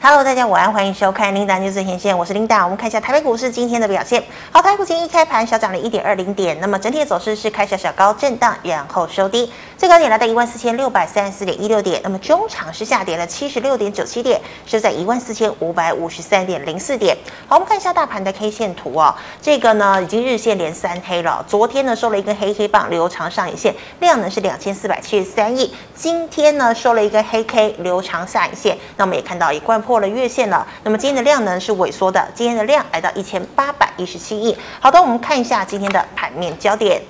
Hello，大家午安，欢迎收看 Linda News 前线，我是 Linda。我们看一下台北股市今天的表现。好，台北股今天一开盘小涨了一点二零点，那么整体的走势是开小小高震荡，然后收低，最高点来到一万四千六百三十四点一六点。那么中场是下跌了七十六点九七点，是在一万四千五百五十三点零四点。好，我们看一下大盘的 K 线图哦，这个呢已经日线连三黑了。昨天呢收了一根黑 K 棒，留长上影线，量呢是两千四百七十三亿。今天呢收了一根黑 K，留长下影线，那我们也看到一贯。破了月线了，那么今天的量呢是萎缩的，今天的量来到一千八百一十七亿。好的，我们看一下今天的盘面焦点。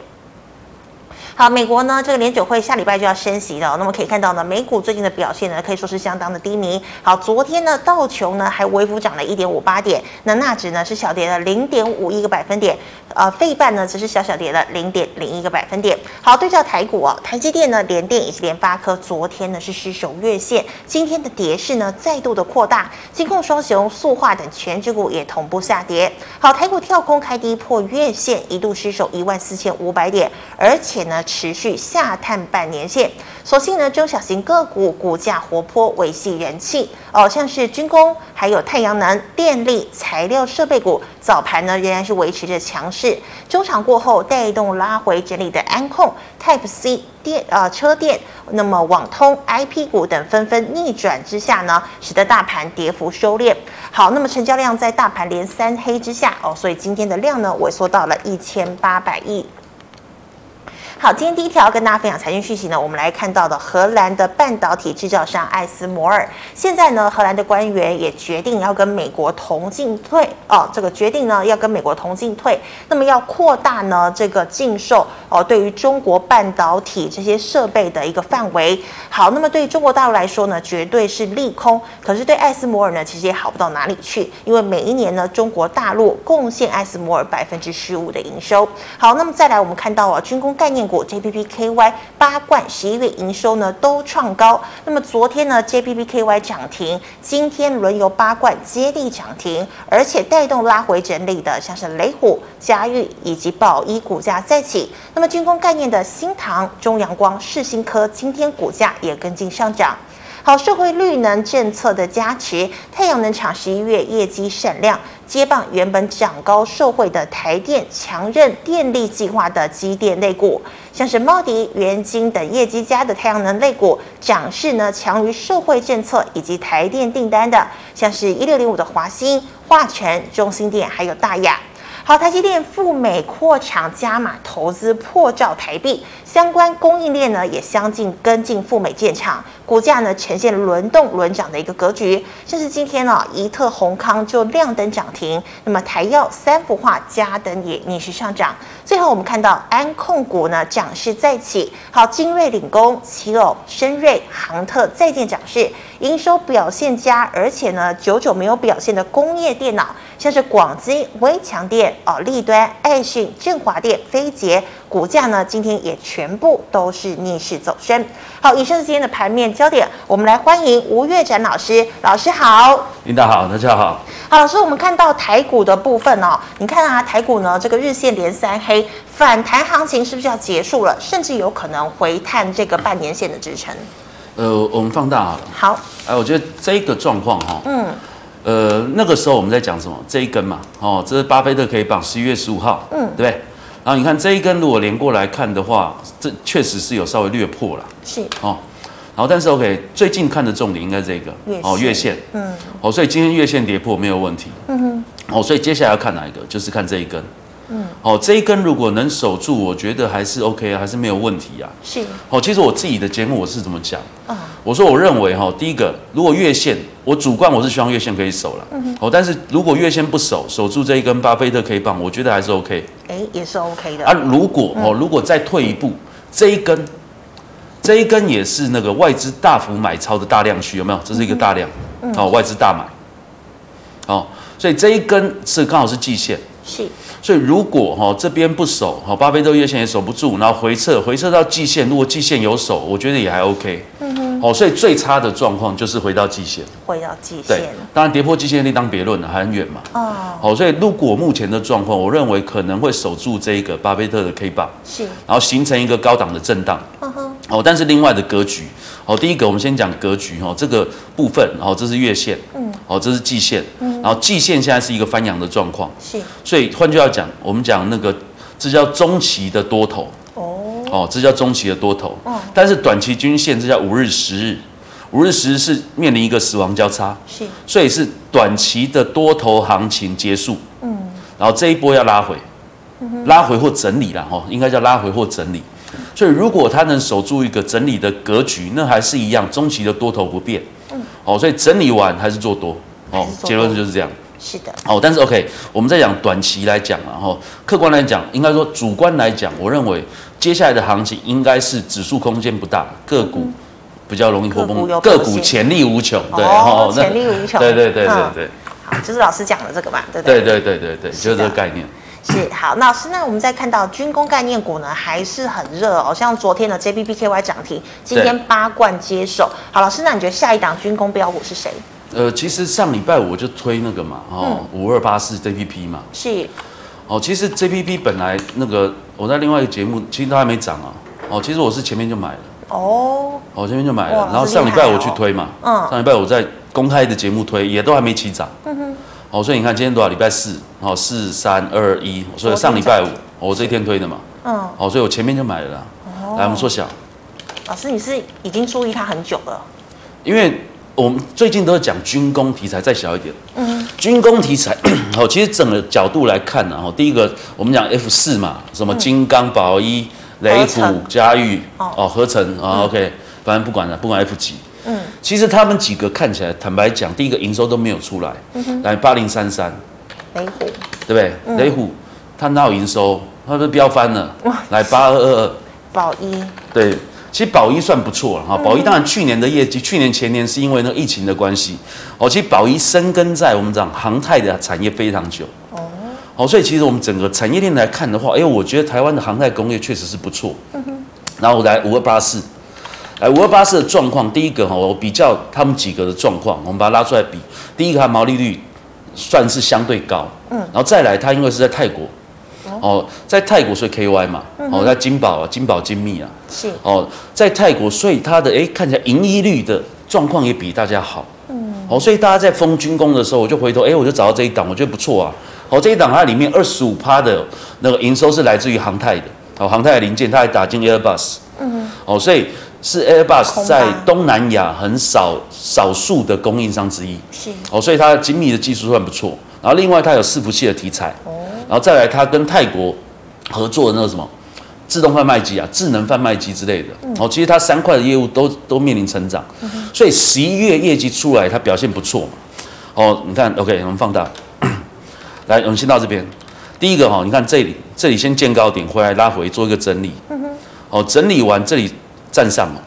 好，美国呢，这个联准会下礼拜就要升息了。那么可以看到呢，美股最近的表现呢，可以说是相当的低迷。好，昨天呢，道琼呢还微幅涨了一点五八点，那纳指呢是小跌了零点五一个百分点，呃，费半呢只是小小跌了零点零一个百分点。好，对照台股哦，台积电呢、联电以及联发科昨天呢是失守月线，今天的跌势呢再度的扩大，金控双雄、塑化等全指股也同步下跌。好，台股跳空开低破月线，一度失守一万四千五百点，而且呢。持续下探半年线，所幸呢，中小型个股股价活泼，维系人气哦，像是军工、还有太阳能、电力、材料设备股，早盘呢仍然是维持着强势。中场过后带动拉回整理的安控、Type C 电呃车电，那么网通、IP 股等纷纷逆转之下呢，使得大盘跌幅收敛。好，那么成交量在大盘连三黑之下哦，所以今天的量呢萎缩到了一千八百亿。好，今天第一条跟大家分享财经讯息呢，我们来看到的荷兰的半导体制造商艾斯摩尔，现在呢，荷兰的官员也决定要跟美国同进退哦，这个决定呢要跟美国同进退，那么要扩大呢这个禁售哦，对于中国半导体这些设备的一个范围。好，那么对中国大陆来说呢，绝对是利空，可是对艾斯摩尔呢，其实也好不到哪里去，因为每一年呢，中国大陆贡献艾斯摩尔百分之十五的营收。好，那么再来我们看到啊，军工概念。股 JPPKY 八冠十一月营收呢都创高，那么昨天呢 JPPKY 涨停，今天轮游八冠接力涨停，而且带动拉回整理的像是雷虎、嘉裕以及宝一股价再起，那么军工概念的新唐、中阳光、世新科今天股价也跟进上涨。好，社会绿能政策的加持，太阳能厂十一月业绩闪亮，接棒原本涨高受惠的台电强韧电力计划的机电类股，像是茂迪、元晶等业绩佳的太阳能类股，涨势呢强于受惠政策以及台电订单的，像是一六零五的华兴、华城、中心电还有大亚。好，台积电赴美扩厂加码投资破兆台币，相关供应链呢也相继跟进赴美建厂，股价呢呈现轮动轮涨的一个格局。像是今天呢、哦，宜特宏康就亮灯涨停，那么台药、三福化、嘉登也逆势上涨。最后我们看到安控股呢涨势再起，好，精锐领工，奇偶、深锐、航特再见涨势，营收表现佳，而且呢久久没有表现的工业电脑。像是广基、威强电、哦，立端、爱讯、振华电、飞捷，股价呢今天也全部都是逆势走升。好，以上是今天的盘面焦点，我们来欢迎吴月展老师。老师好，领导好，大家好。好，老师，我们看到台股的部分哦，你看啊，台股呢这个日线连三黑，反弹行情是不是要结束了？甚至有可能回探这个半年线的支撑？呃，我们放大好了。好，哎，我觉得这个状况哈，嗯。呃，那个时候我们在讲什么？这一根嘛，哦，这是巴菲特 K 棒，十一月十五号，嗯，对不对？然后你看这一根，如果连过来看的话，这确实是有稍微略破了，是哦。然后但是 OK，最近看的重点应该这个月哦，月线，嗯，哦，所以今天月线跌破没有问题，嗯哼，哦，所以接下来要看哪一个？就是看这一根。嗯，好，这一根如果能守住，我觉得还是 OK 啊，还是没有问题啊。是，好，其实我自己的节目我是怎么讲？啊，我说我认为哈，第一个，如果月线，我主观我是希望月线可以守了。嗯哼。好，但是如果月线不守，守住这一根巴菲特 K 棒，我觉得还是 OK。哎，也是 OK 的。啊，如果哦，如果再退一步，这一根，这一根也是那个外资大幅买超的大量区，有没有？这是一个大量，哦，外资大买。哦，所以这一根是刚好是季线。是。所以如果哈这边不守，哈巴菲特月线也守不住，然后回撤回撤到季线，如果季线有守，我觉得也还 OK。嗯哼。好，所以最差的状况就是回到季线。回到季线。对，当然跌破季线另当别论了，还很远嘛。哦。好，所以如果目前的状况，我认为可能会守住这一个巴菲特的 K 棒。是。然后形成一个高档的震荡。嗯哼。哦，但是另外的格局，哦，第一个我们先讲格局哈，这个部分，哦，这是月线。嗯。哦，这是季线，嗯然后季线现在是一个翻阳的状况，是，所以换句话讲，我们讲那个这叫中期的多头，哦，哦，这叫中期的多头，哦，但是短期均线这叫五日、十日，五日、十日是面临一个死亡交叉，是，所以是短期的多头行情结束，嗯，然后这一波要拉回，拉回或整理了哈，应该叫拉回或整理，所以如果它能守住一个整理的格局，那还是一样中期的多头不变。嗯哦，所以整理完还是做多，哦，结论就是这样。是的。哦，但是 OK，我们在讲短期来讲然后客观来讲，应该说主观来讲，我认为接下来的行情应该是指数空间不大，个股比较容易破崩，个股潜力无穷。对，哦，潜力无穷。对对对对对。好，就是老师讲的这个嘛，对对对对对对，就是这个概念。是好，那老师，那我们再看到军工概念股呢，还是很热哦。像昨天的 JPPKY 涨停，今天八冠接手。好，老师，那你觉得下一档军工标股是谁？呃，其实上礼拜我就推那个嘛，哦，五二八四 JPP 嘛。是。哦，其实 JPP 本来那个我在另外一个节目，其实都还没涨啊。哦，其实我是前面就买了。哦。哦，前面就买了，然后上礼拜我去推嘛。嗯。上礼拜我在公开的节目推，也都还没起涨。嗯哼。哦，所以你看今天多少？礼拜四，哦，四三二一，所以上礼拜五，我这一天推的嘛。嗯。哦，所以我前面就买了啦。哦。来，我们缩小。老师，你是已经注意它很久了。因为我们最近都是讲军工题材，再小一点。嗯。军工题材，哦，其实整个角度来看呢，哦，第一个我们讲 F 四嘛，什么金刚、宝一、雷虎、嘉裕，哦，合成啊，OK，反正不管了，不管 F 几。嗯，其实他们几个看起来，坦白讲，第一个营收都没有出来。嗯。来八零三三，雷虎，对不对？嗯、雷虎，它哪有营收？它都飙翻了。哇来八二二二，宝一，对，其实宝一算不错了哈。宝一当然去年的业绩，去年前年是因为那疫情的关系。哦，其实宝一深耕在我们讲航太的产业非常久。哦。哦，所以其实我们整个产业链来看的话，哎，我觉得台湾的航太工业确实是不错。嗯哼。然后我来五二八四。哎，五二八四的状况，第一个哈，我比较他们几个的状况，我们把它拉出来比。第一个，它毛利率算是相对高，嗯，然后再来，它因为是在泰国，哦，在泰国所以 KY 嘛，哦，在金宝啊，金宝精密啊，是，哦，在泰国，所以它的哎看起来盈利率的状况也比大家好，嗯，哦，所以大家在封军工的时候，我就回头哎，我就找到这一档，我觉得不错啊，哦，这一档它里面二十五趴的那个营收是来自于航太的，哦，航太的零件，它还打进 Airbus，嗯，哦，所以。是 Airbus 在东南亚很少少数的供应商之一，是。哦，所以它精密的技术算不错。然后另外它有伺服器的题材，哦，然后再来它跟泰国合作的那个什么自动贩卖机啊、智能贩卖机之类的，哦，其实它三块的业务都都面临成长，所以十一月业绩出来它表现不错嘛。哦，你看，OK，我们放大，来，我们先到这边。第一个哈，你看这里，这里先见高点回来拉回做一个整理，哦，整理完这里。站上嘛，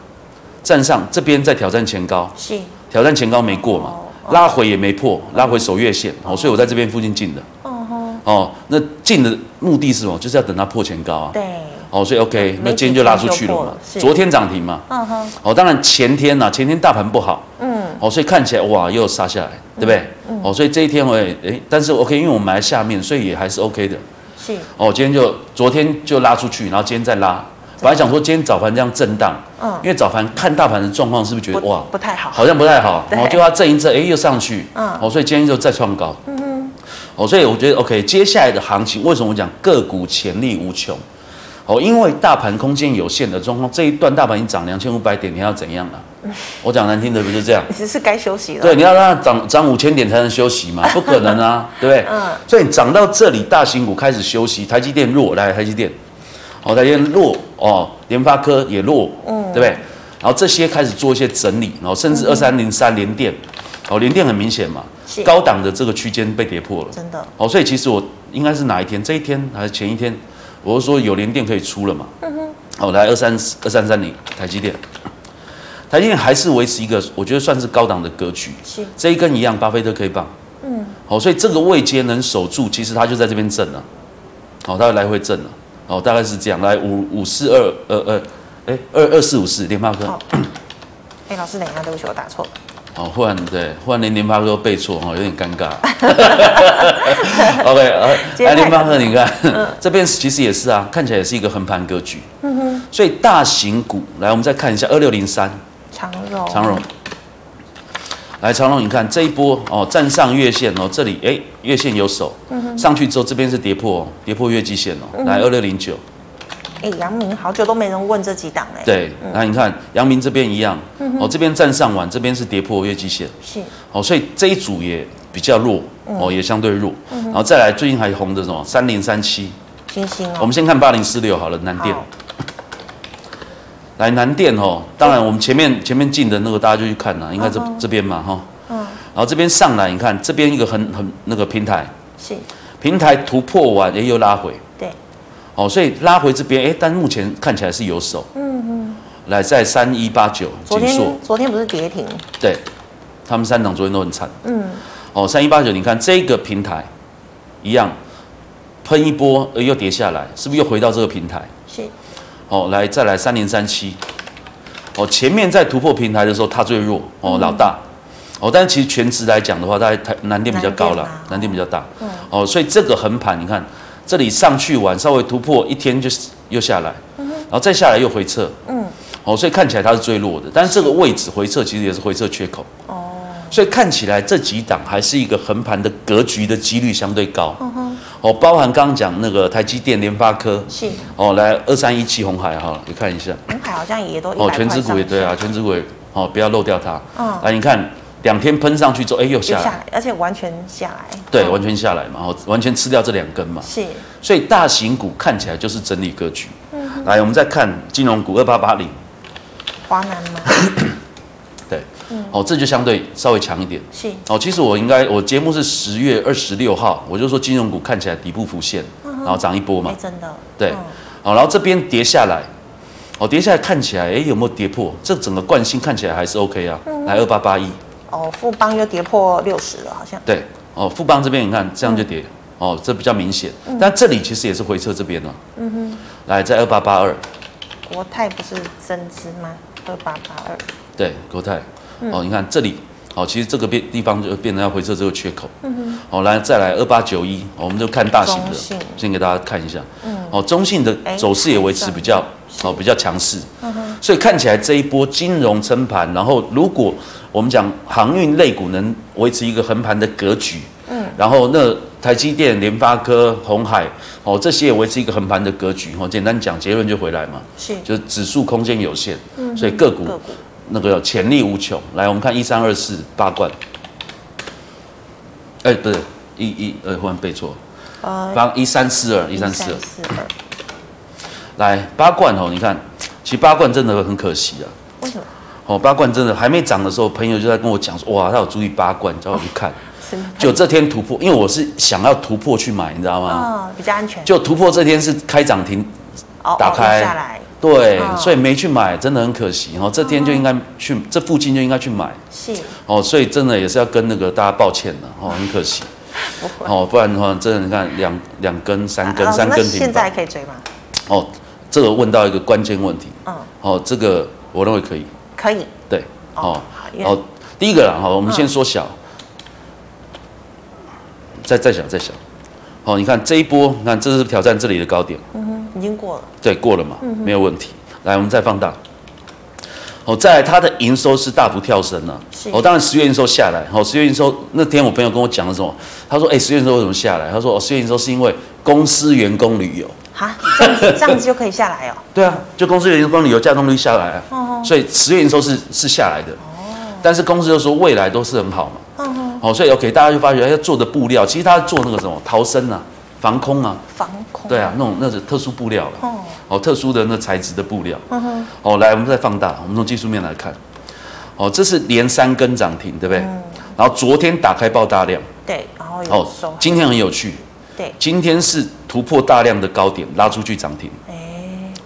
站上这边在挑战前高，是。挑战前高没过嘛，拉回也没破，拉回守月线，哦，所以我在这边附近进的，哦哦，那进的目的是什么？就是要等它破前高啊，对，哦，所以 OK，那今天就拉出去了嘛，昨天涨停嘛，嗯哼，哦，当然前天呐，前天大盘不好，嗯，哦，所以看起来哇又杀下来，对不对？哦，所以这一天我也诶，但是 OK，因为我们买在下面，所以也还是 OK 的，是，哦，今天就昨天就拉出去，然后今天再拉。本来想说今天早盘这样震荡，嗯，因为早盘看大盘的状况，是不是觉得哇不太好，好像不太好，然后就要震一震，哎，又上去，嗯，哦，所以今天就再创高，嗯哼，哦，所以我觉得 OK，接下来的行情为什么我讲个股潜力无穷？哦，因为大盘空间有限的状况，这一段大盘已经涨两千五百点，你要怎样了？我讲难听的不是这样，只是该休息了。对，你要让它涨涨五千点才能休息嘛？不可能啊，对不对？嗯，所以涨到这里，大型股开始休息，台积电弱，来台积电。哦，台积电弱哦，联发科也弱，嗯，对不对？然后这些开始做一些整理，然后甚至二三零三连电，哦，连电很明显嘛，是高档的这个区间被跌破了，真的。哦，所以其实我应该是哪一天？这一天还是前一天？我是说有连电可以出了嘛？嗯哼。哦，来二三二三三零台积电，台积电还是维持一个我觉得算是高档的格局，是这一根一样，巴菲特可以棒，嗯，好，所以这个位阶能守住，其实它就在这边震了，好，它会来回震了。哦，大概是这样，来五五四二二二，哎，二二四五四联发科。哎，老师，等一下，对不起，我打错了。哦，忽然对，忽然连联发科都背错，哦，有点尴尬。OK，呃，来联发科，你看，嗯、这边其实也是啊，看起来也是一个横盘格局。嗯哼。所以大型股，来，我们再看一下二六零三。长荣。长荣。来长荣，你看这一波哦，站上月线哦，这里哎，月线有守，上去之后这边是跌破哦，跌破月季线哦，来二六零九。哎，阳明好久都没人问这几档哎。对，那你看阳明这边一样，哦，这边站上完，这边是跌破月季线，是，哦，所以这一组也比较弱，哦，也相对弱，然后再来最近还红的什么三零三七，星星哦，我们先看八零四六好了，南电，来南电哦，当然我们前面前面进的那个大家就去看了，应该这这边嘛哈，嗯，然后这边上来你看这边一个很很那个平台，是，平台突破完也又拉回。对哦，所以拉回这边，哎，但目前看起来是有手。嗯嗯。来，在三一八九，昨天昨天不是跌停？对，他们三档昨天都很惨。嗯。哦，三一八九，你看这个平台一样喷一波，呃，又跌下来，是不是又回到这个平台？是。哦，来再来三零三七。哦，前面在突破平台的时候，它最弱。哦，老大。哦，但是其实全值来讲的话，大概台南电比较高了，南电比较大。嗯。哦，所以这个横盘，你看。这里上去完，稍微突破一天就又下来，然后再下来又回撤，嗯，哦，所以看起来它是最弱的，但是这个位置回撤其实也是回撤缺口，哦，所以看起来这几档还是一个横盘的格局的几率相对高，哦，包含刚刚讲那个台积电、联发科，是，哦，来二三一七红海哈，你看一下，红海好像也都哦，全指股也对啊，全指股也哦，不要漏掉它，嗯，来你看。两天喷上去之后，哎，又下来，下来，而且完全下来。对，完全下来嘛，然后完全吃掉这两根嘛。是。所以大型股看起来就是整理格局。嗯。来，我们再看金融股二八八零。华南吗？哦，这就相对稍微强一点。是。哦，其实我应该，我节目是十月二十六号，我就说金融股看起来底部浮现，然后涨一波嘛。真的。对。好，然后这边跌下来，哦，跌下来看起来，哎，有没有跌破？这整个惯性看起来还是 OK 啊。来，二八八一。哦，富邦又跌破六十了，好像。对，哦，富邦这边你看这样就跌，嗯、哦，这比较明显。嗯、但这里其实也是回撤这边了。嗯哼。来，在二八八二。国泰不是增资吗？二八八二。对，国泰。嗯、哦，你看这里，哦，其实这个变地方就变成要回撤这个缺口。嗯哼。哦，来再来二八九一，我们就看大型的，先给大家看一下。嗯。哦，中信的走势也维持比较，欸、哦，比较强势。嗯哼。所以看起来这一波金融撑盘，然后如果我们讲航运类股能维持一个横盘的格局，嗯，然后那台积电、联发科、鸿海，哦，这些也维持一个横盘的格局，哦，简单讲结论就回来嘛，是，就是指数空间有限，嗯，所以个股那个潜力无穷。来，我们看一三二四八冠，哎，不是一一呃，忽然背错，呃，八一三四二一三四二，来八冠哦，你看，其实八冠真的很可惜啊，为什么？哦，八冠真的还没涨的时候，朋友就在跟我讲说，哇，他有注意八冠，叫我去看。就这天突破，因为我是想要突破去买，你知道吗？哦，比较安全。就突破这天是开涨停，打开下来，对，所以没去买，真的很可惜。哦，这天就应该去，这附近就应该去买。是。哦，所以真的也是要跟那个大家抱歉了，哦，很可惜。哦，不然的话，真的你看两两根、三根、三根停。现在可以追吗？哦，这个问到一个关键问题。嗯。哦，这个我认为可以。可以，对，哦，哦，第一个啦，哈，我们先缩小，再再小再小，好，你看这一波，你看这是挑战这里的高点，已经过了，对，过了嘛，没有问题。来，我们再放大，哦，再来它的营收是大幅跳升了，哦，当然十月营收下来，哦，十月营收那天我朋友跟我讲了什么？他说，哎，十月营收为什么下来？他说，哦，十月营收是因为公司员工旅游。啊，这样子这样子就可以下来哦。对啊，就公司员工旅游加动率下来啊。哦。所以十月营收是是下来的。哦。但是公司就说未来都是很好嘛。嗯。哦，所以 OK，大家就发觉要做的布料，其实他做那个什么逃生啊、防空啊。防空。对啊，那种那是特殊布料了。哦。哦，特殊的那材质的布料。嗯哼。哦，来，我们再放大，我们从技术面来看。哦，这是连三根涨停，对不对？嗯。然后昨天打开爆大量。对，然后有收。哦，今天很有趣。对，今天是突破大量的高点，拉出去涨停。哎，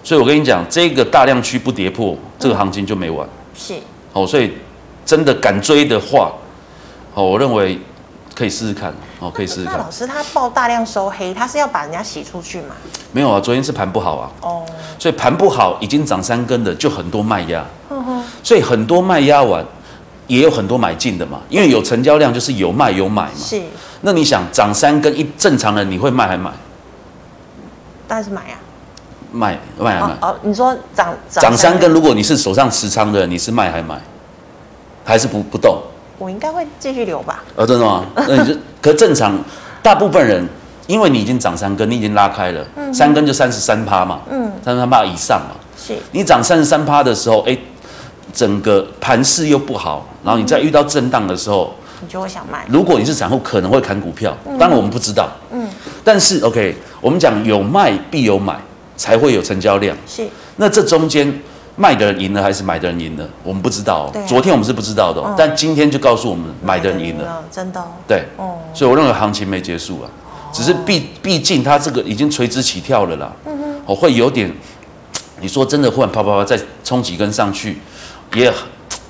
所以我跟你讲，这个大量区不跌破，这个行情就没完。是，哦，所以真的敢追的话，哦，我认为可以试试看。哦，可以试试看。老师，他报大量收黑，他是要把人家洗出去吗？没有啊，昨天是盘不好啊。哦，所以盘不好，已经涨三根的就很多卖压。嗯哼，所以很多卖压完，也有很多买进的嘛，因为有成交量就是有卖有买嘛。是。那你想涨三根一正常人你会卖还买？当然是买呀、啊。卖卖还买？哦，你说涨涨三根，如果你是手上持仓的，你是卖还买？还是不不动？我应该会继续留吧。呃，真的吗？那你就可正常，大部分人，因为你已经涨三根，你已经拉开了，嗯、三根就三十三趴嘛，嗯，三十三趴以上嘛。是。你涨三十三趴的时候，哎、欸，整个盘势又不好，然后你再遇到震荡的时候，你就会想卖。如果你是散户，可能会砍股票，当然我们不知道。嗯。但是 OK，我们讲有卖必有买，才会有成交量。是。那这中间。卖的人赢了还是买的人赢了？我们不知道、哦。昨天我们是不知道的、哦，但今天就告诉我们买的人赢了，真的。对，哦所以我认为行情没结束啊，只是毕毕竟它这个已经垂直起跳了啦。嗯哼，我会有点，你说真的，忽然啪啪啪再冲几根上去，也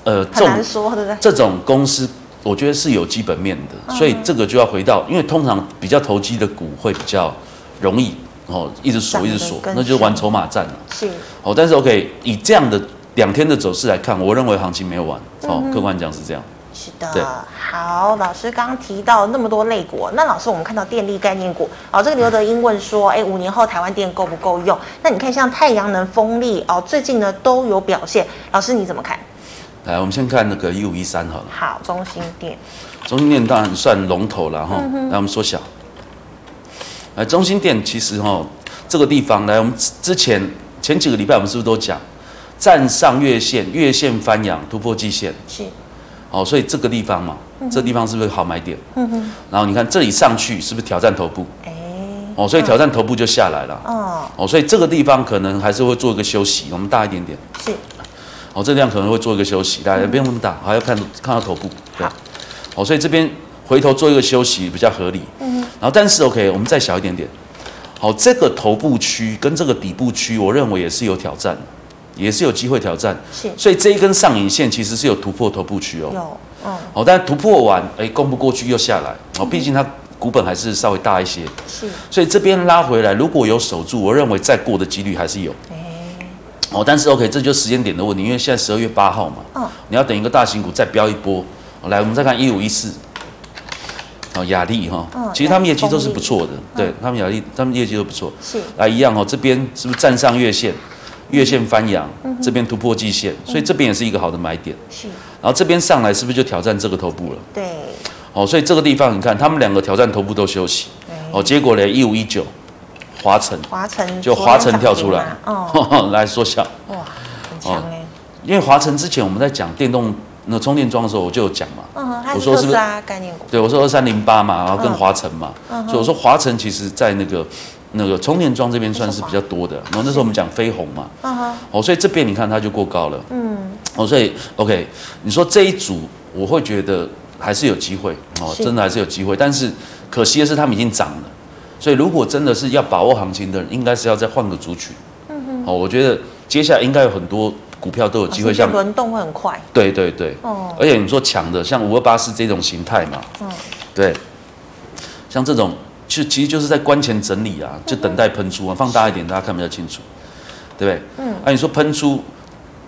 呃，很难说，对不对？这种公司我觉得是有基本面的，所以这个就要回到，因为通常比较投机的股会比较容易。哦，一直锁，一直锁，那就是玩筹码战了。是。哦，但是 OK，以这样的两天的走势来看，我认为行情没有完。哦，客观讲是这样。是的。好，老师刚刚提到那么多类股，那老师我们看到电力概念股，哦，这个刘德英问说，哎，五年后台湾电够不够用？那你看像太阳能、风力，哦，最近呢都有表现。老师你怎么看？来，我们先看那个一五一三好了。好，中心电。中心电当然算龙头了哈。来，我们缩小。来，中心店其实哈，这个地方来，我们之前前几个礼拜我们是不是都讲，站上月线，月线翻阳突破季线，是，哦，所以这个地方嘛，嗯、这地方是不是好买点？嗯哼。然后你看这里上去是不是挑战头部？哎，哦，所以挑战头部就下来了。哦，哦，所以这个地方可能还是会做一个休息，我们大一点点。是，哦，这个地方可能会做一个休息，大家不用那么大，还要看看到头部。对。好，哦，所以这边。回头做一个休息比较合理，嗯，然后但是 OK，我们再小一点点，好，这个头部区跟这个底部区，我认为也是有挑战，也是有机会挑战，是，所以这一根上影线其实是有突破头部区哦，有，嗯，好，但突破完，哎，攻不过去又下来，哦，毕竟它股本还是稍微大一些，是，所以这边拉回来如果有守住，我认为再过的几率还是有，哎，哦，但是 OK，这就是时间点的问题，因为现在十二月八号嘛，嗯，你要等一个大型股再飙一波，来，我们再看一五一四。哦，亚力哈，其实他们业绩都是不错的，对他们亚力，他们业绩都不错。是啊，一样哦，这边是不是站上月线？月线翻阳，这边突破季线，所以这边也是一个好的买点。是，然后这边上来是不是就挑战这个头部了？对。哦，所以这个地方你看，他们两个挑战头部都休息。哦，结果呢，一五一九，华晨，华晨就华晨跳出来，哦，来缩小。哇，很强哎。因为华晨之前我们在讲电动。那充电桩的时候我就有讲嘛，嗯、我说是不是概念股？对，我说二三零八嘛，然后跟华晨嘛，嗯、所以我说华晨其实在那个那个充电桩这边算是比较多的。然后那时候我们讲飞鸿嘛，嗯、哦，所以这边你看它就过高了，嗯，哦，所以 OK，你说这一组我会觉得还是有机会，哦，真的还是有机会，但是可惜的是他们已经涨了，所以如果真的是要把握行情的人，应该是要再换个族群，嗯哼，哦，我觉得接下来应该有很多。股票都有机会像，像轮动会很快。对对对，哦，而且你说强的，像五二八四这种形态嘛，嗯，对，像这种就其实就是在关前整理啊，就等待喷出啊，放大一点，大家看比较清楚，对不对？嗯，那、啊、你说喷出，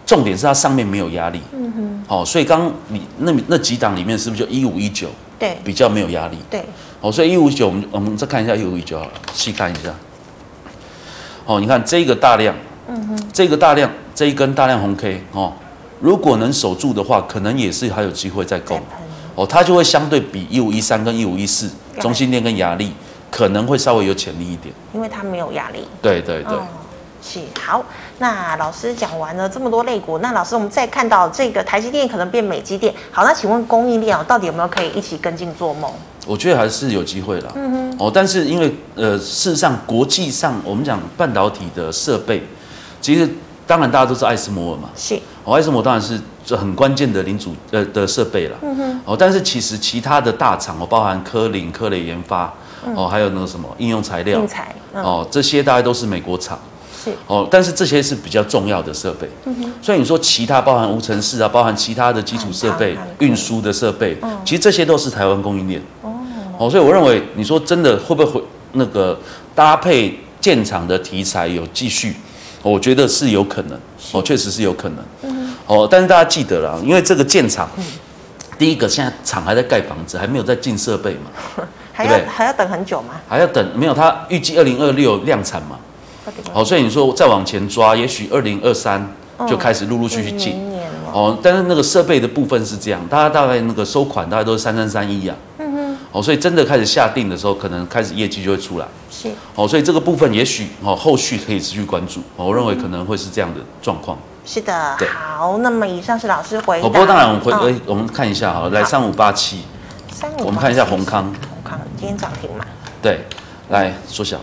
重点是它上面没有压力，嗯哼，好、哦，所以刚你那那几档里面是不是就一五一九？对，比较没有压力，对，好、哦，所以一五一九，我们我们再看一下一五一九好了，细看一下，哦，你看这个大量。嗯哼，这个大量这一根大量红 K 哦，如果能守住的话，可能也是还有机会再攻哦，它就会相对比一五一三跟一五一四中兴电跟亚力可能会稍微有潜力一点，因为它没有压力。对对对，是好。那老师讲完了这么多类股，那老师我们再看到这个台积电可能变美积电，好，那请问供应链哦到底有没有可以一起跟进做梦？我觉得还是有机会的。嗯哼，哦，但是因为呃，事实上国际上我们讲半导体的设备。其实，当然大家都是爱斯摩尔嘛，是。哦，爱斯摩尔当然是这很关键的零组呃的设备了，嗯哼，哦，但是其实其他的大厂哦，包含科林、科磊研发，哦，还有那个什么应用材料，材，哦，这些大概都是美国厂，是。哦，但是这些是比较重要的设备，嗯哼，所以你说其他包含无尘室啊，包含其他的基础设备、运输的设备，其实这些都是台湾供应链，哦，哦，所以我认为你说真的会不会会那个搭配建厂的题材有继续？我觉得是有可能，哦，确实是有可能，嗯，哦，但是大家记得了，因为这个建厂，嗯，第一个现在厂还在盖房子，还没有在进设备嘛，还要还要等很久吗？还要等，没有，他预计二零二六量产嘛，好，哦，所以你说再往前抓，也许二零二三就开始陆陆续续进，哦，但是那个设备的部分是这样，大家大概那个收款大概都是三三三一啊。所以真的开始下定的时候，可能开始业绩就会出来。是。哦，所以这个部分也许哦后续可以持续关注。我认为可能会是这样的状况。是的。好，那么以上是老师回答。不过当然我们回，我们看一下哈，来三五八七。三五八七。我们看一下宏康。宏康今天涨停嘛？对。来缩小。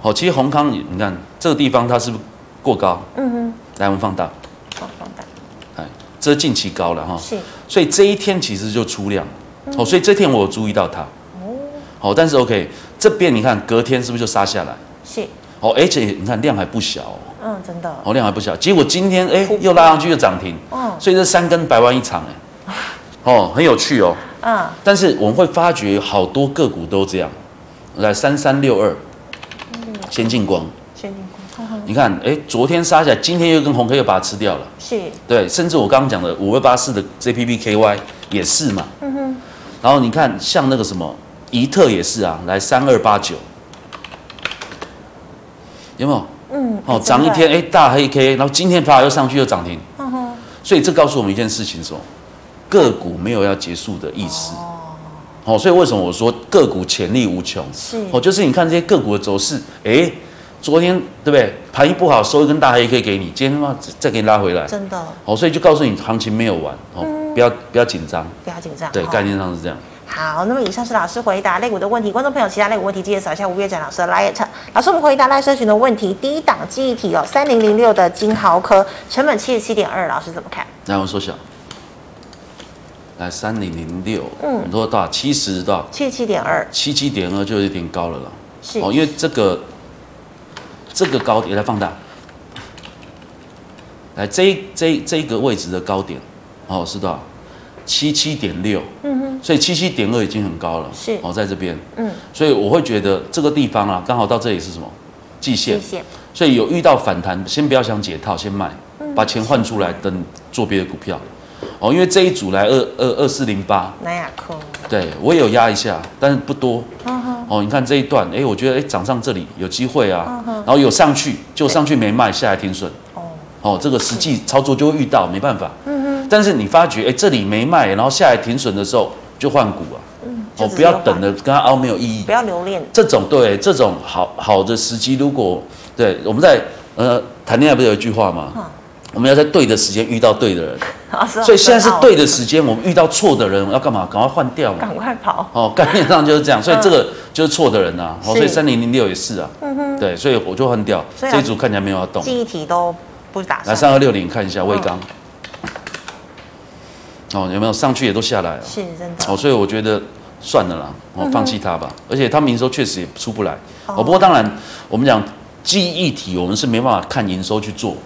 好，其实宏康你你看这个地方它是不是过高？嗯哼。来，我们放大。好放大。哎，这是近期高了哈。是。所以这一天其实就出量。哦，所以这天我有注意到它。哦。好，但是 OK，这边你看隔天是不是就杀下来？是。哦，而且你看量还不小。嗯，真的。哦，量还不小。结果今天哎又拉上去又涨停。嗯。所以这三根百万一场哎。哦，很有趣哦。嗯。但是我们会发觉好多个股都这样。来三三六二。先进光。先进光。你看，哎，昨天杀下来，今天又跟红 K 又把它吃掉了。是。对，甚至我刚刚讲的五二八四的 JPPKY 也是嘛。嗯哼。然后你看，像那个什么怡特也是啊，来三二八九，有没有？嗯。哦，涨一天，哎，大黑 K，然后今天啪又上去又涨停。嗯哼。所以这告诉我们一件事情，说个股没有要结束的意思。哦。哦，所以为什么我说个股潜力无穷？是。哦，就是你看这些个股的走势，哎。昨天对不对？盘一不好，收一根大黑 K 给你，今天他妈再给你拉回来，真的。哦，所以就告诉你，行情没有完哦，嗯、不要不要紧张，不要紧张。对，概念上是这样。好，那么以上是老师回答类股的问题，观众朋友其他类股问题记得扫一下吴月展老师的 LINE。老师，我们回答赖社群的问题，第一档记忆体哦，三零零六的金豪科，成本七十七点二，老师怎么看？来，我们缩小，来三零零六，嗯，多少？七十多少？七十七点二，七七点二就有点高了了。是哦，因为这个。这个高点来放大，来这这这个位置的高点，哦是多少？七七点六，嗯哼，所以七七点二已经很高了，是。哦，在这边，嗯，所以我会觉得这个地方啊，刚好到这里是什么？季线，所以有遇到反弹，先不要想解套，先卖，把钱换出来，等做别的股票。哦，因为这一组来二二二四零八，南亚科，对我也有压一下，但是不多。哦，你看这一段，哎，我觉得哎涨上这里有机会啊，然后有上去，就上去没卖，下来停损。哦，哦，这个实际操作就会遇到，没办法。但是你发觉，哎，这里没卖，然后下来停损的时候就换股啊。嗯。哦，不要等了，跟他凹没有意义。不要留恋。这种对这种好好的时机，如果对我们在呃谈恋爱不是有一句话吗？我们要在对的时间遇到对的人，所以现在是对的时间，我们遇到错的人要干嘛？赶快换掉嘛！赶快跑！哦，概念上就是这样，所以这个就是错的人呐。哦，所以三零零六也是啊。嗯哼。对，所以我就换掉。这一组看起来没有要动。记忆体都不打算。来三二六零看一下魏刚。哦，有没有上去也都下来了？是真的。哦，所以我觉得算了啦，我放弃它吧。而且它营收确实也出不来。哦。不过当然，我们讲记忆体，我们是没办法看营收去做。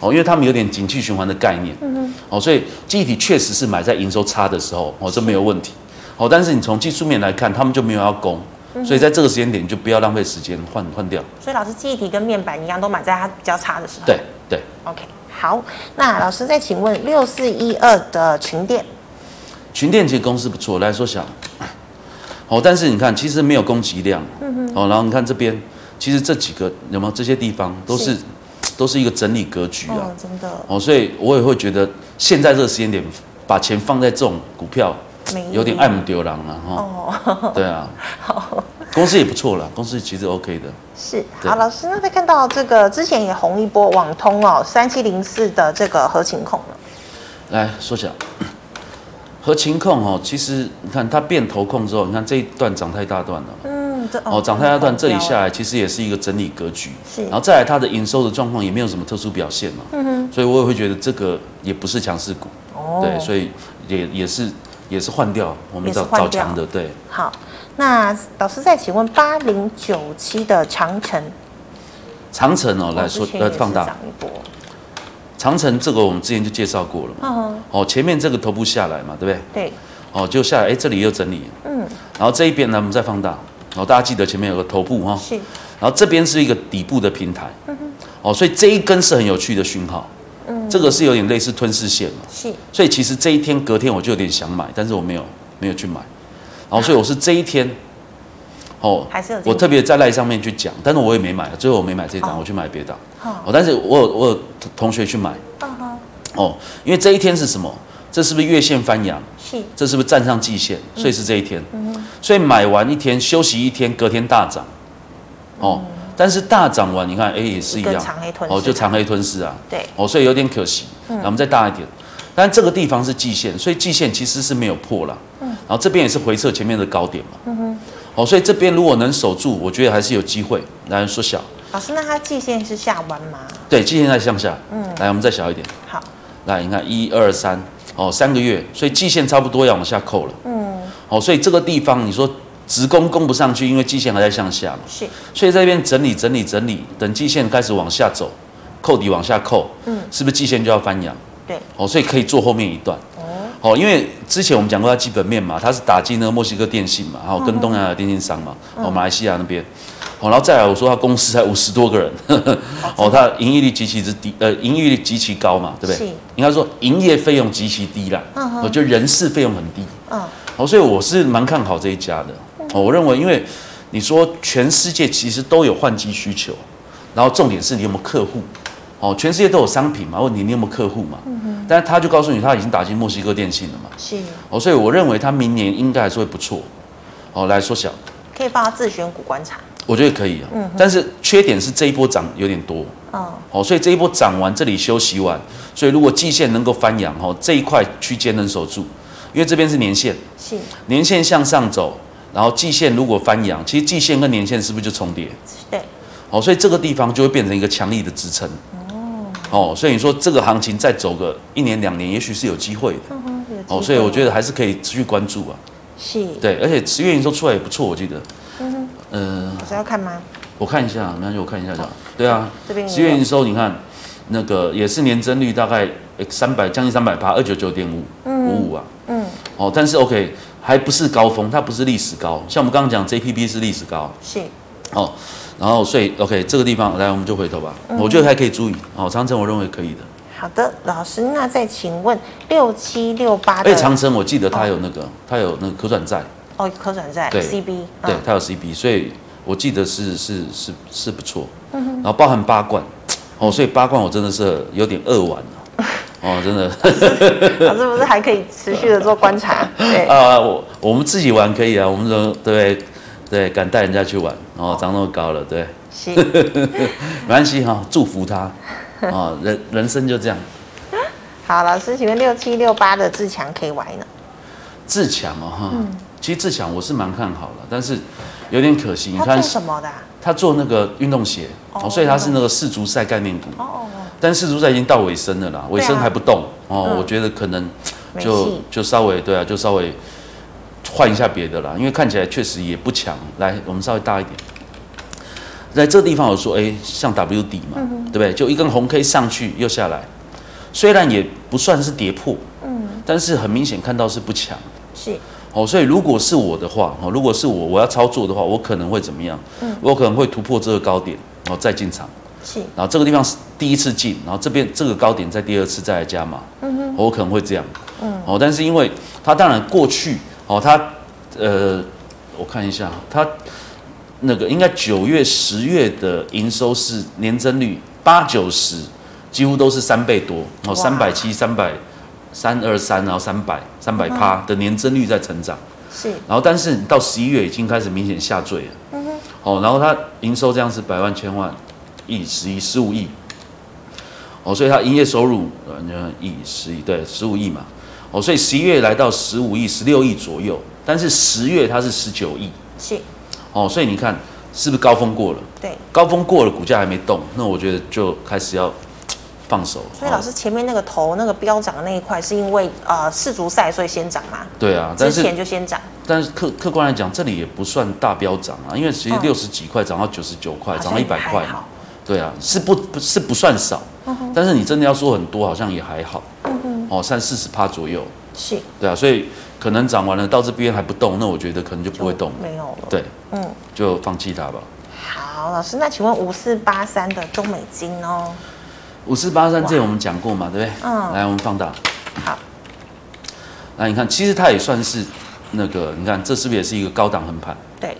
哦，因为他们有点景气循环的概念，嗯哼，哦，所以记忆体确实是买在营收差的时候，哦，这没有问题，哦，但是你从技术面来看，他们就没有要攻，所以在这个时间点你就不要浪费时间换换掉。所以老师记忆体跟面板一样，都买在它比较差的时候。对对，OK，好，那老师再请问六四一二的群电，群电其实公司不错，来说小，哦，但是你看其实没有供给量，嗯哼，哦，然后你看这边，其实这几个有没有？这些地方都是。都是一个整理格局啊，哦，真的。哦，所以我也会觉得现在这个时间点把钱放在这种股票，有。点爱慕丢人了哈。哦，对啊，好，公司也不错啦，公司其实 OK 的。是，好，老师，那再看到这个之前也红一波网通哦，三七零四的这个合情控了。来说起来，合情控哦，其实你看它变头控之后，你看这一段涨太大段了。嗯。哦，涨太大段，这里下来其实也是一个整理格局，是，然后再来它的营收的状况也没有什么特殊表现嘛，嗯哼，所以我也会觉得这个也不是强势股，哦，对，所以也也是也是换掉，我们找找强的，对。好，那老师再请问八零九七的长城，长城哦，来说呃放大，长城这个我们之前就介绍过了嘛，哦，前面这个头部下来嘛，对不对？对，哦，就下来，哎，这里又整理，嗯，然后这一边呢，我们再放大。然后大家记得前面有个头部哈，是，然后这边是一个底部的平台，哦，所以这一根是很有趣的讯号，嗯，这个是有点类似吞噬线嘛，是，所以其实这一天隔天我就有点想买，但是我没有没有去买，然后所以我是这一天，哦，还是有，我特别在 LINE 上面去讲，但是我也没买，最后我没买这档，我去买别档，哦，但是我有我有同学去买，哦，因为这一天是什么？这是不是月线翻阳？是。这是不是站上季线？所以是这一天。嗯。所以买完一天休息一天，隔天大涨。哦。但是大涨完，你看，哎，也是一样。长黑吞噬。哦，就长黑吞噬啊。对。哦，所以有点可惜。嗯。那我们再大一点，但这个地方是季线，所以季线其实是没有破了。嗯。然后这边也是回撤前面的高点嘛。嗯哼。哦，所以这边如果能守住，我觉得还是有机会来缩小。老师，那它季线是下弯吗？对，季线在向下。嗯。来，我们再小一点。好。来，你看一二三，哦，三个月，所以季线差不多要往下扣了。嗯，哦，所以这个地方你说直攻攻不上去，因为季线还在向下嘛。是。所以在这边整理整理整理，等季线开始往下走，扣底往下扣，嗯，是不是季线就要翻阳？对。哦，所以可以做后面一段。哦。哦，因为之前我们讲过它基本面嘛，它是打击那个墨西哥电信嘛，然后跟东南亚电信商嘛，哦，马来西亚那边。哦，然后再来，我说它公司才五十多个人，呵呵哦，他营业率极其之低，呃，营业率极其高嘛，对不对？是。应该说营业费用极其低啦，嗯哼，我觉得人事费用很低，嗯，哦，所以我是蛮看好这一家的，哦，我认为，因为你说全世界其实都有换机需求，然后重点是你有没有客户，哦，全世界都有商品嘛，问你你有没有客户嘛，嗯哼，但是他就告诉你他已经打进墨西哥电信了嘛，是，哦，所以我认为他明年应该还是会不错，哦，来缩小，可以帮他自选股观察。我觉得可以啊，嗯，但是缺点是这一波涨有点多，哦，哦，所以这一波涨完，这里休息完，所以如果季线能够翻阳，哈，这一块区间能守住，因为这边是年线，是。年线向上走，然后季线如果翻阳，其实季线跟年线是不是就重叠？对，哦，所以这个地方就会变成一个强力的支撑，哦，哦，所以你说这个行情再走个一年两年，也许是有机会的，嗯，哦，所以我觉得还是可以持续关注啊，是，对，而且十月营收出来也不错，我记得。嗯，我是要看吗？我看一下，没关系，我看一下就好。对啊，这边十月营收，你看那个也是年增率大概三百，将近三百八，二九九点五五五啊。嗯。哦，但是 OK 还不是高峰，它不是历史高。像我们刚刚讲 JPP 是历史高。是。哦，然后所以 OK 这个地方来，我们就回头吧。我觉得还可以注意。哦，长城我认为可以的。好的，老师，那再请问六七六八。哎，长城我记得它有那个，它有那个可转债。哦，可转债对 CB，对，它有 CB，所以我记得是是是是不错。嗯哼，然后包含八冠，哦，所以八冠我真的是有点扼腕了。哦，真的。老师不是还可以持续的做观察？对啊，我我们自己玩可以啊，我们说对对，敢带人家去玩，哦，长那么高了，对。是。没关系哈，祝福他。哦，人人生就这样。好，老师，请问六七六八的自强可以玩呢？自强哦，哈。嗯其实自强我是蛮看好了，但是有点可惜。你看他做什么的？他做那个运动鞋哦，所以他是那个世足赛概念股。哦，但世足赛已经到尾声了啦，尾声还不动哦。我觉得可能就就稍微对啊，就稍微换一下别的啦，因为看起来确实也不强。来，我们稍微大一点，在这个地方我说，哎，像 W 底嘛，对不对？就一根红 K 上去又下来，虽然也不算是跌破，嗯，但是很明显看到是不强。是。哦，所以如果是我的话，哦，如果是我，我要操作的话，我可能会怎么样？嗯，我可能会突破这个高点，然后再进场。是，然后这个地方是第一次进，然后这边这个高点在第二次再来加码。嗯哼，我可能会这样。嗯，哦，但是因为它当然过去，哦，它呃，我看一下，它那个应该九月、十月的营收是年增率八九十，几乎都是三倍多，哦，三百七、三百。三二三，然后三百三百趴的年增率在成长，是，然后但是到十一月已经开始明显下坠了，嗯哼，哦，然后它营收这样是百万、千万、亿、十亿、十五亿，哦，所以它营业收入呃，亿、十亿，对，十五亿嘛，哦，所以十一月来到十五亿、十六亿左右，但是十月它是十九亿，是，哦，所以你看是不是高峰过了？对，高峰过了，股价还没动，那我觉得就开始要。放手，所以老师前面那个头那个飙涨的那一块，是因为呃世足赛所以先涨嘛？对啊，之前就先涨。但是客客观来讲，这里也不算大飙涨啊，因为其实六十几块涨到九十九块，涨到一百块嘛。对啊，是不不是不算少，但是你真的要说很多，好像也还好。哦，三四十趴左右。是。对啊，所以可能涨完了到这边还不动，那我觉得可能就不会动。没有了。对，嗯，就放弃它吧。好，老师，那请问五四八三的中美金哦？五四八三这我们讲过嘛，对不对？嗯。来，我们放大。好。那，你看，其实它也算是那个，你看这是不是也是一个高档横盘？对。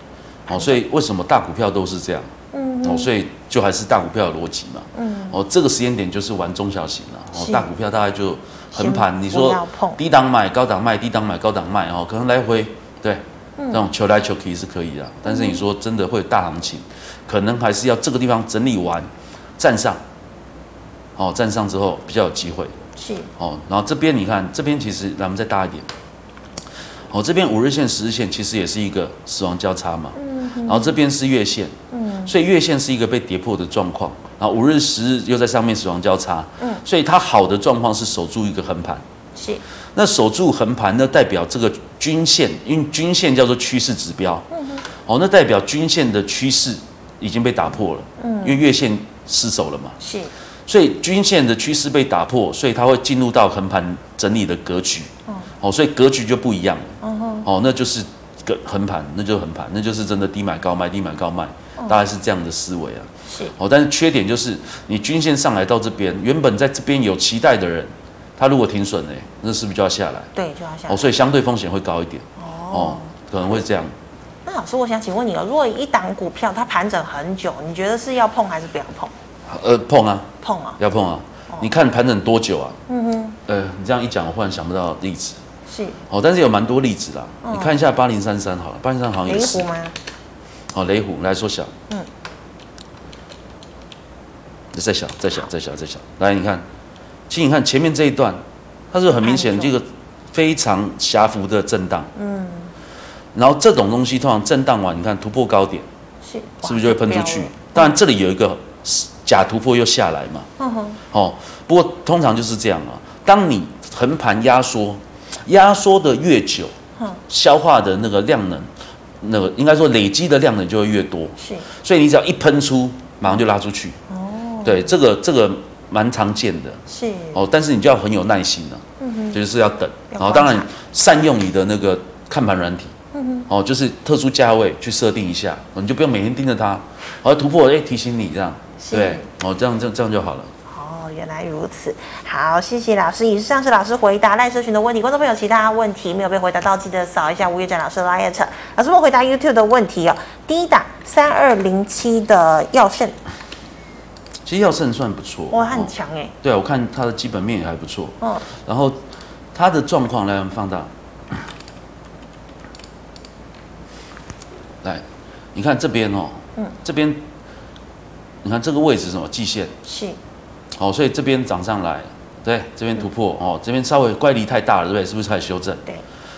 哦，所以为什么大股票都是这样？嗯。哦，所以就还是大股票的逻辑嘛。嗯。哦，这个时间点就是玩中小型了。哦，大股票大概就横盘。你说低档买，高档卖，低档买，高档卖哦，可能来回对，嗯这种求来求去是可以的。但是你说真的会有大行情，可能还是要这个地方整理完，站上，哦，站上之后比较有机会。是哦，然后这边你看，这边其实咱们再大一点。哦，这边五日线、十日线其实也是一个死亡交叉嘛。嗯。然后这边是月线。嗯。所以月线是一个被跌破的状况，然后五日、十日又在上面死亡交叉。嗯。所以它好的状况是守住一个横盘。是。那守住横盘呢，代表这个均线，因为均线叫做趋势指标。嗯哼。哦，那代表均线的趋势已经被打破了。嗯。因为月线失守了嘛。是。所以均线的趋势被打破，所以它会进入到横盘整理的格局。哦，所以格局就不一样了。哦，那就是个横盘，那就是横盘，那就是真的低买高卖，低买高卖，大概是这样的思维啊。是。哦，但是缺点就是你均线上来到这边，原本在这边有期待的人，他如果停损呢，那是不是就要下来？对，就要下来。哦，所以相对风险会高一点。哦。可能会这样。那老师，我想请问你哦，如果一档股票它盘整很久，你觉得是要碰还是不要碰？呃，碰啊。碰啊。要碰啊。你看盘整多久啊？嗯哼。呃，你这样一讲，我忽然想不到例子。是哦，但是有蛮多例子啦。嗯、你看一下八零三三好了，八零三好像也是。吗？哦，雷虎来缩小。嗯。再小，再小，再小，再小。来，你看，其实你看前面这一段，它是很明显这个非常狭幅的震荡。嗯。然后这种东西通常震荡完，你看突破高点，是是不是就会喷出去？当然这里有一个假突破又下来嘛。嗯哼。哦，不过通常就是这样啊。当你横盘压缩。压缩的越久，消化的那个量能，那个应该说累积的量能就会越多。是，所以你只要一喷出，马上就拉出去。哦，对，这个这个蛮常见的。是，哦，但是你就要很有耐心了。嗯哼，就是要等。然后当然善用你的那个看盘软体。嗯哼，哦，就是特殊价位去设定一下，你就不用每天盯着它，而突破哎提醒你这样，对，哦这样这样这样就好了。原来如此，好，谢谢老师。以上是老师回答赖社群的问题，观众朋友其他问题没有被回答到，记得扫一下吴月展老师的 LINE。老师们回答 YouTube 的问题哦。第一档三二零七的药盛，其实药盛算不错，哇，很强哎。对啊，我看它的基本面也还不错。嗯，然后它的状况来我们放大，来，你看这边哦，嗯，这边，你看这个位置是什么？季线是。哦，所以这边涨上来，对，这边突破、嗯、哦，这边稍微乖离太大了，对不对？是不是开始修正？对，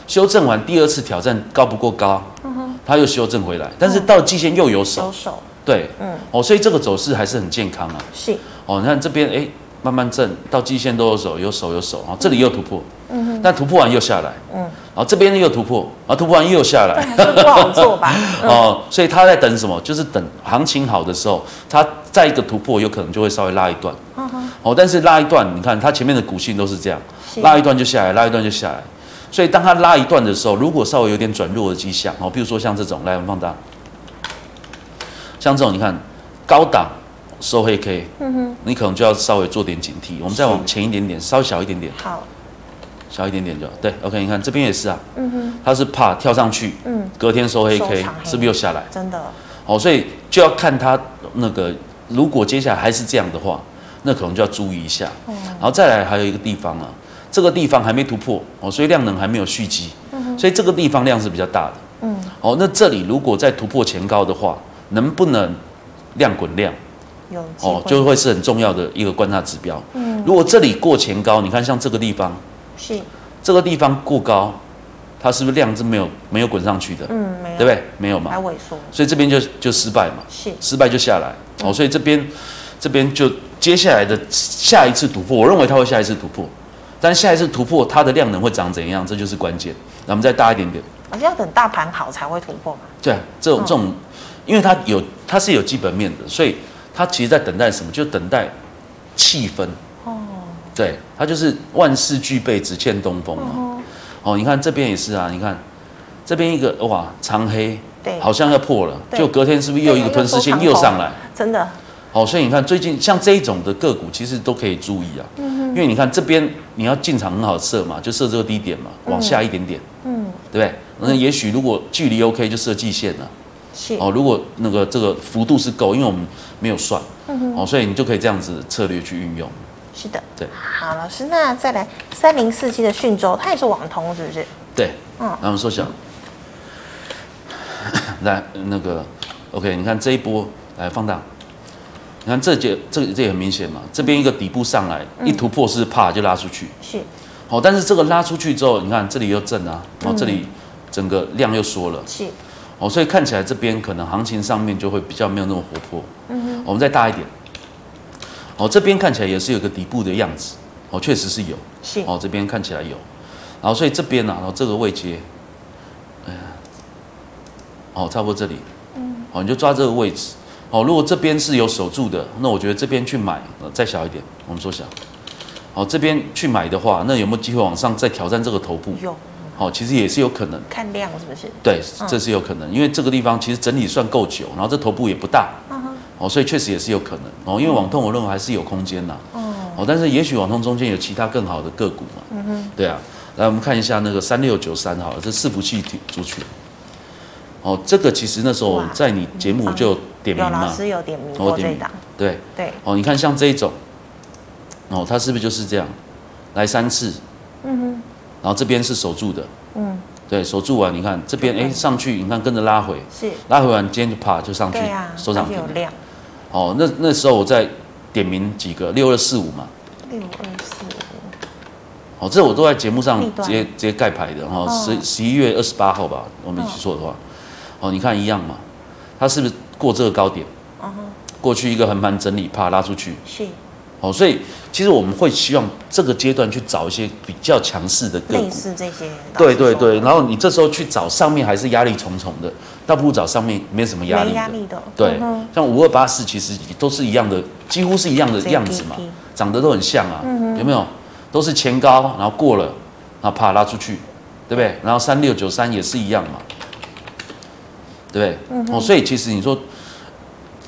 修正完第二次挑战高不过高，嗯哼，它又修正回来，但是到季线又有手，有手，对，嗯，哦，所以这个走势还是很健康啊。是，哦，你看这边哎，慢慢正到季线都有手，有手有手，哦，这里又突破，嗯哼，但突破完又下来，嗯，然后这边又突破，然后突破完又下来，不好做吧？哦，所以他在等什么？就是等行情好的时候，他再一个突破，有可能就会稍微拉一段。哦，但是拉一段，你看它前面的股性都是这样，拉一段就下来，拉一段就下来。所以当它拉一段的时候，如果稍微有点转弱的迹象，哦，比如说像这种，来我们放大，像这种你看高档收黑 K，嗯哼，你可能就要稍微做点警惕。我们再往前一点点，稍微小一点点，好，小一点点就对。OK，你看这边也是啊，嗯哼，它是怕跳上去，嗯，隔天收黑 K，是不是又下来？真的。哦，所以就要看它那个，如果接下来还是这样的话。那可能就要注意一下，然后再来还有一个地方啊，这个地方还没突破哦，所以量能还没有蓄积，所以这个地方量是比较大的，嗯，哦，那这里如果再突破前高的话，能不能量滚量？有哦，就会是很重要的一个观察指标。嗯，如果这里过前高，你看像这个地方是这个地方过高，它是不是量是没有没有滚上去的？嗯，没有，对不对？没有嘛，还萎缩，所以这边就就失败嘛，是失败就下来哦，所以这边这边就。接下来的下一次突破，我认为它会下一次突破，但下一次突破它的量能会长怎样，这就是关键。那我们再大一点点，而且要等大盘好才会突破嘛。对啊，这种这种，因为它有它是有基本面的，所以它其实在等待什么？就等待气氛。哦，对，它就是万事俱备，只欠东风嘛。哦，你看这边也是啊，你看这边一个哇长黑，对，好像要破了，就隔天是不是又一个吞噬线又上来？真的。哦，所以你看最近像这一种的个股，其实都可以注意啊。嗯哼。因为你看这边你要进场很好设嘛，就设这个低点嘛，往下一点点。嗯。对不对？那也许如果距离 OK 就设季线了。是。哦，如果那个这个幅度是够，因为我们没有算。嗯哼。哦，所以你就可以这样子策略去运用。是的，对。好，老师，那再来三零四七的讯州，它也是网通，是不是？对，嗯，那我们缩小，来那个，OK，你看这一波来放大，你看这节这个这也很明显嘛，这边一个底部上来，一突破是啪就拉出去，是。好，但是这个拉出去之后，你看这里又震啊，然后这里整个量又缩了，是。哦，所以看起来这边可能行情上面就会比较没有那么活泼。嗯哼，我们再大一点。哦，这边看起来也是有个底部的样子。哦，确实是有。是。哦，这边看起来有。然后所以这边呢、啊，然后这个位阶，哎呀，哦，差不多这里。嗯。哦，你就抓这个位置。哦，如果这边是有守住的，那我觉得这边去买，呃，再小一点，我们缩小。哦，这边去买的话，那有没有机会往上再挑战这个头部？有。好，其实也是有可能。看量是不是？对，这是有可能，因为这个地方其实整理算够久，然后这头部也不大，哦，所以确实也是有可能哦。因为网通我认为还是有空间呐，哦，但是也许网通中间有其他更好的个股嘛，嗯哼，对啊，来我们看一下那个三六九三好了，这伺服器族群，哦，这个其实那时候在你节目就点名嘛，有老师有点名过这档，对对，哦，你看像这一种，哦，它是不是就是这样，来三次，嗯哼。然后这边是守住的，嗯，对，守住完，你看这边，哎，上去，你看跟着拉回，是拉回完，今天就啪就上去，收涨停。有量。哦，那那时候我再点名几个六二四五嘛，六二四五。哦，这我都在节目上直接直接盖牌的哈，十十一月二十八号吧，我没记错的话，哦，你看一样嘛，它是不是过这个高点？嗯哼，过去一个横盘整理，啪拉出去，是。哦，所以其实我们会希望这个阶段去找一些比较强势的个股，类似这些。对对对，然后你这时候去找上面还是压力重重的，倒不如找上面没什么压力的。没压力的。对，像五二八四其实都是一样的，几乎是一样的样子嘛，长得都很像啊，有没有？都是前高，然后过了，然后啪拉出去，对不对？然后三六九三也是一样嘛，对不对？哦，所以其实你说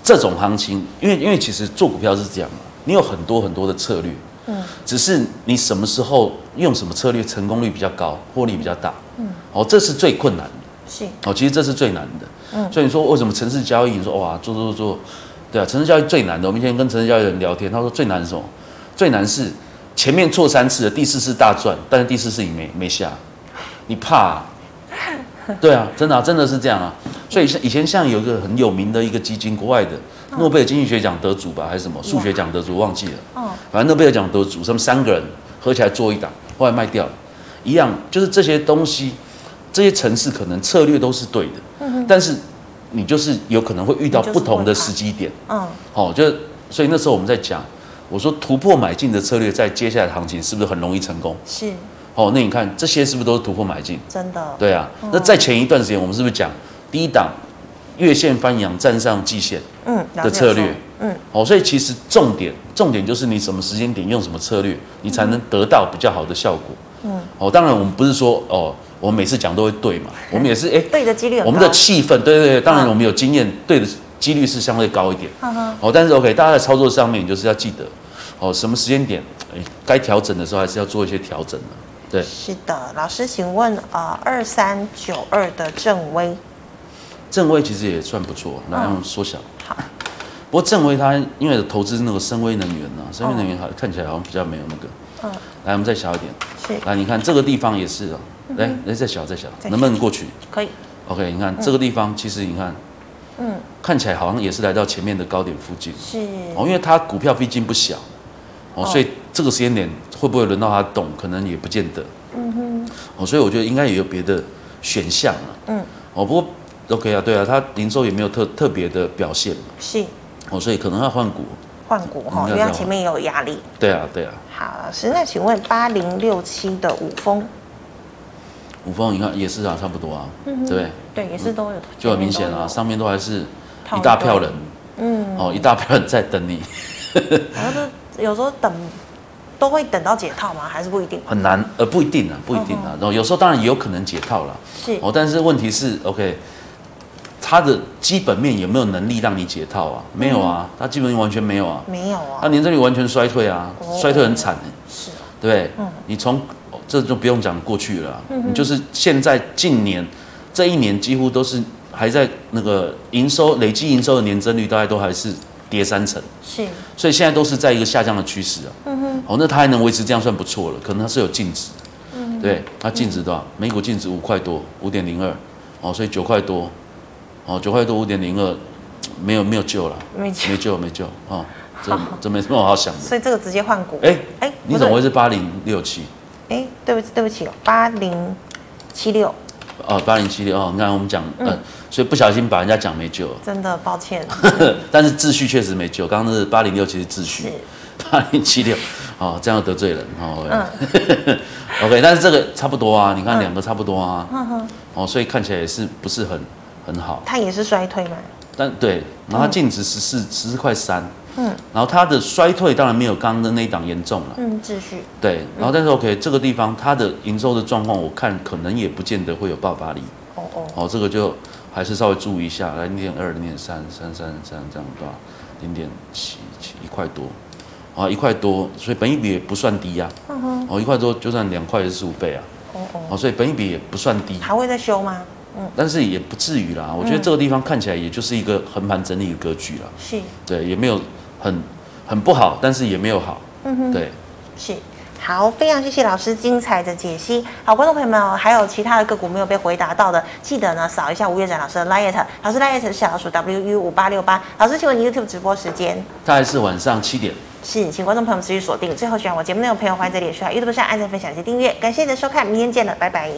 这种行情，因为因为其实做股票是这样嘛。你有很多很多的策略，嗯，只是你什么时候用什么策略成功率比较高，获利比较大，嗯，哦，这是最困难的，是，哦，其实这是最难的，嗯，所以你说为什么城市交易？你说哇，做做做，对啊，城市交易最难的。我们以前跟城市交易人聊天，他说最难是什么？最难是前面错三次的，第四次大赚，但是第四次你没没下，你怕啊？对啊，真的啊，真的是这样啊。所以像以前像有一个很有名的一个基金，国外的。诺贝尔经济学奖得主吧，还是什么数学奖得主，忘记了。哦，反正诺贝尔奖得主，他们三个人合起来做一档，后来卖掉了。一样，就是这些东西，这些城市可能策略都是对的，嗯哼，但是你就是有可能会遇到不同的时机点。嗯，好，就所以那时候我们在讲，我说突破买进的策略，在接下来的行情是不是很容易成功？是。哦，那你看这些是不是都是突破买进？真的。对啊，那在前一段时间，我们是不是讲第一档？月线翻阳站上季线，嗯，的策略，嗯，好，所以其实重点重点就是你什么时间点用什么策略，你才能得到比较好的效果，嗯，哦，当然我们不是说哦，我们每次讲都会对嘛，我们也是哎，对的几率，我们的气氛，对对对，当然我们有经验，对的几率是相对高一点，哦，但是 OK，大家在操作上面就是要记得，哦，什么时间点，哎，该调整的时候还是要做一些调整的，对，是的，老师，请问啊，二三九二的正威。正威其实也算不错，来用缩小。好，不过正威它因为投资那个深威能源呢，深威能源好看起来好像比较没有那个。嗯。来，我们再小一点。是。来，你看这个地方也是啊。来，来再小再小，能不能过去？可以。OK，你看这个地方其实你看，嗯，看起来好像也是来到前面的高点附近。是。哦，因为它股票毕竟不小，哦，所以这个时间点会不会轮到它动，可能也不见得。嗯哼。哦，所以我觉得应该也有别的选项啊。嗯。哦，不过。OK 啊，对啊，它零售也没有特特别的表现嘛，是，哦，所以可能要换股，换股哈，因为它前面也有压力。对啊，对啊。好，老师，那请问八零六七的五峰，五峰你看也是啊，差不多啊，对不对？对，也是都有，就很明显啊，上面都还是一大票人，嗯，哦，一大票人在等你。然后有时候等都会等到解套吗？还是不一定？很难，呃，不一定啊，不一定啊。然后有时候当然也有可能解套了，是哦，但是问题是 OK。它的基本面有没有能力让你解套啊？没有啊，它基本面完全没有啊，没有啊，它年增率完全衰退啊，衰退很惨的，是，对，嗯，你从这就不用讲过去了，你就是现在近年这一年几乎都是还在那个营收累计营收的年增率大概都还是跌三成，是，所以现在都是在一个下降的趋势啊。嗯哼，哦，那它还能维持这样算不错了，可能它是有净值。嗯，对，它净值多少？每股净值五块多，五点零二，哦，所以九块多，哦，九块多五点零二，没有没有救了，没救没救没救啊，这这没什么好想的。所以这个直接换股。哎哎，你怎么会是八零六七？哎，对不起对不起哦，八零七六。哦，八零七六哦，你看我们讲，嗯、呃，所以不小心把人家讲没救了，真的抱歉。但是秩序确实没救，刚刚是八零六其实秩序，八零七六，哦，这样得罪人哦。嗯、OK，但是这个差不多啊，你看两个差不多啊，嗯、哦，所以看起来也是不是很很好。它也是衰退嘛？但对，然后它净值十四十四块三。嗯，然后它的衰退当然没有刚刚的那一档严重了。嗯，秩序。对，然后但是 OK，这个地方它的营收的状况，我看可能也不见得会有爆发力。哦哦。哦，这个就还是稍微注意一下，来零点二、零点三、三三三这样多少？零点七七一块多，啊一块多，所以本益比也不算低呀。嗯哼。哦，一块多就算两块也是十五倍啊。哦哦。哦，所以本益比也不算低。还会再修吗？嗯。但是也不至于啦，我觉得这个地方看起来也就是一个横盘整理的格局啦。是。对，也没有。很很不好，但是也没有好。嗯哼，对，是好，非常谢谢老师精彩的解析。好，观众朋友们，还有其他的个股没有被回答到的，记得呢扫一下吴月展老师的 LINE，老师 LINE 是小老鼠 WU 五八六八。老师，请问你 YouTube 直播时间？大概是晚上七点。是，请观众朋友们持续锁定。最后，喜欢我节目内容的朋友，欢迎在脸书、YouTube 上按赞、分享及订阅。感谢你的收看，明天见了，拜拜。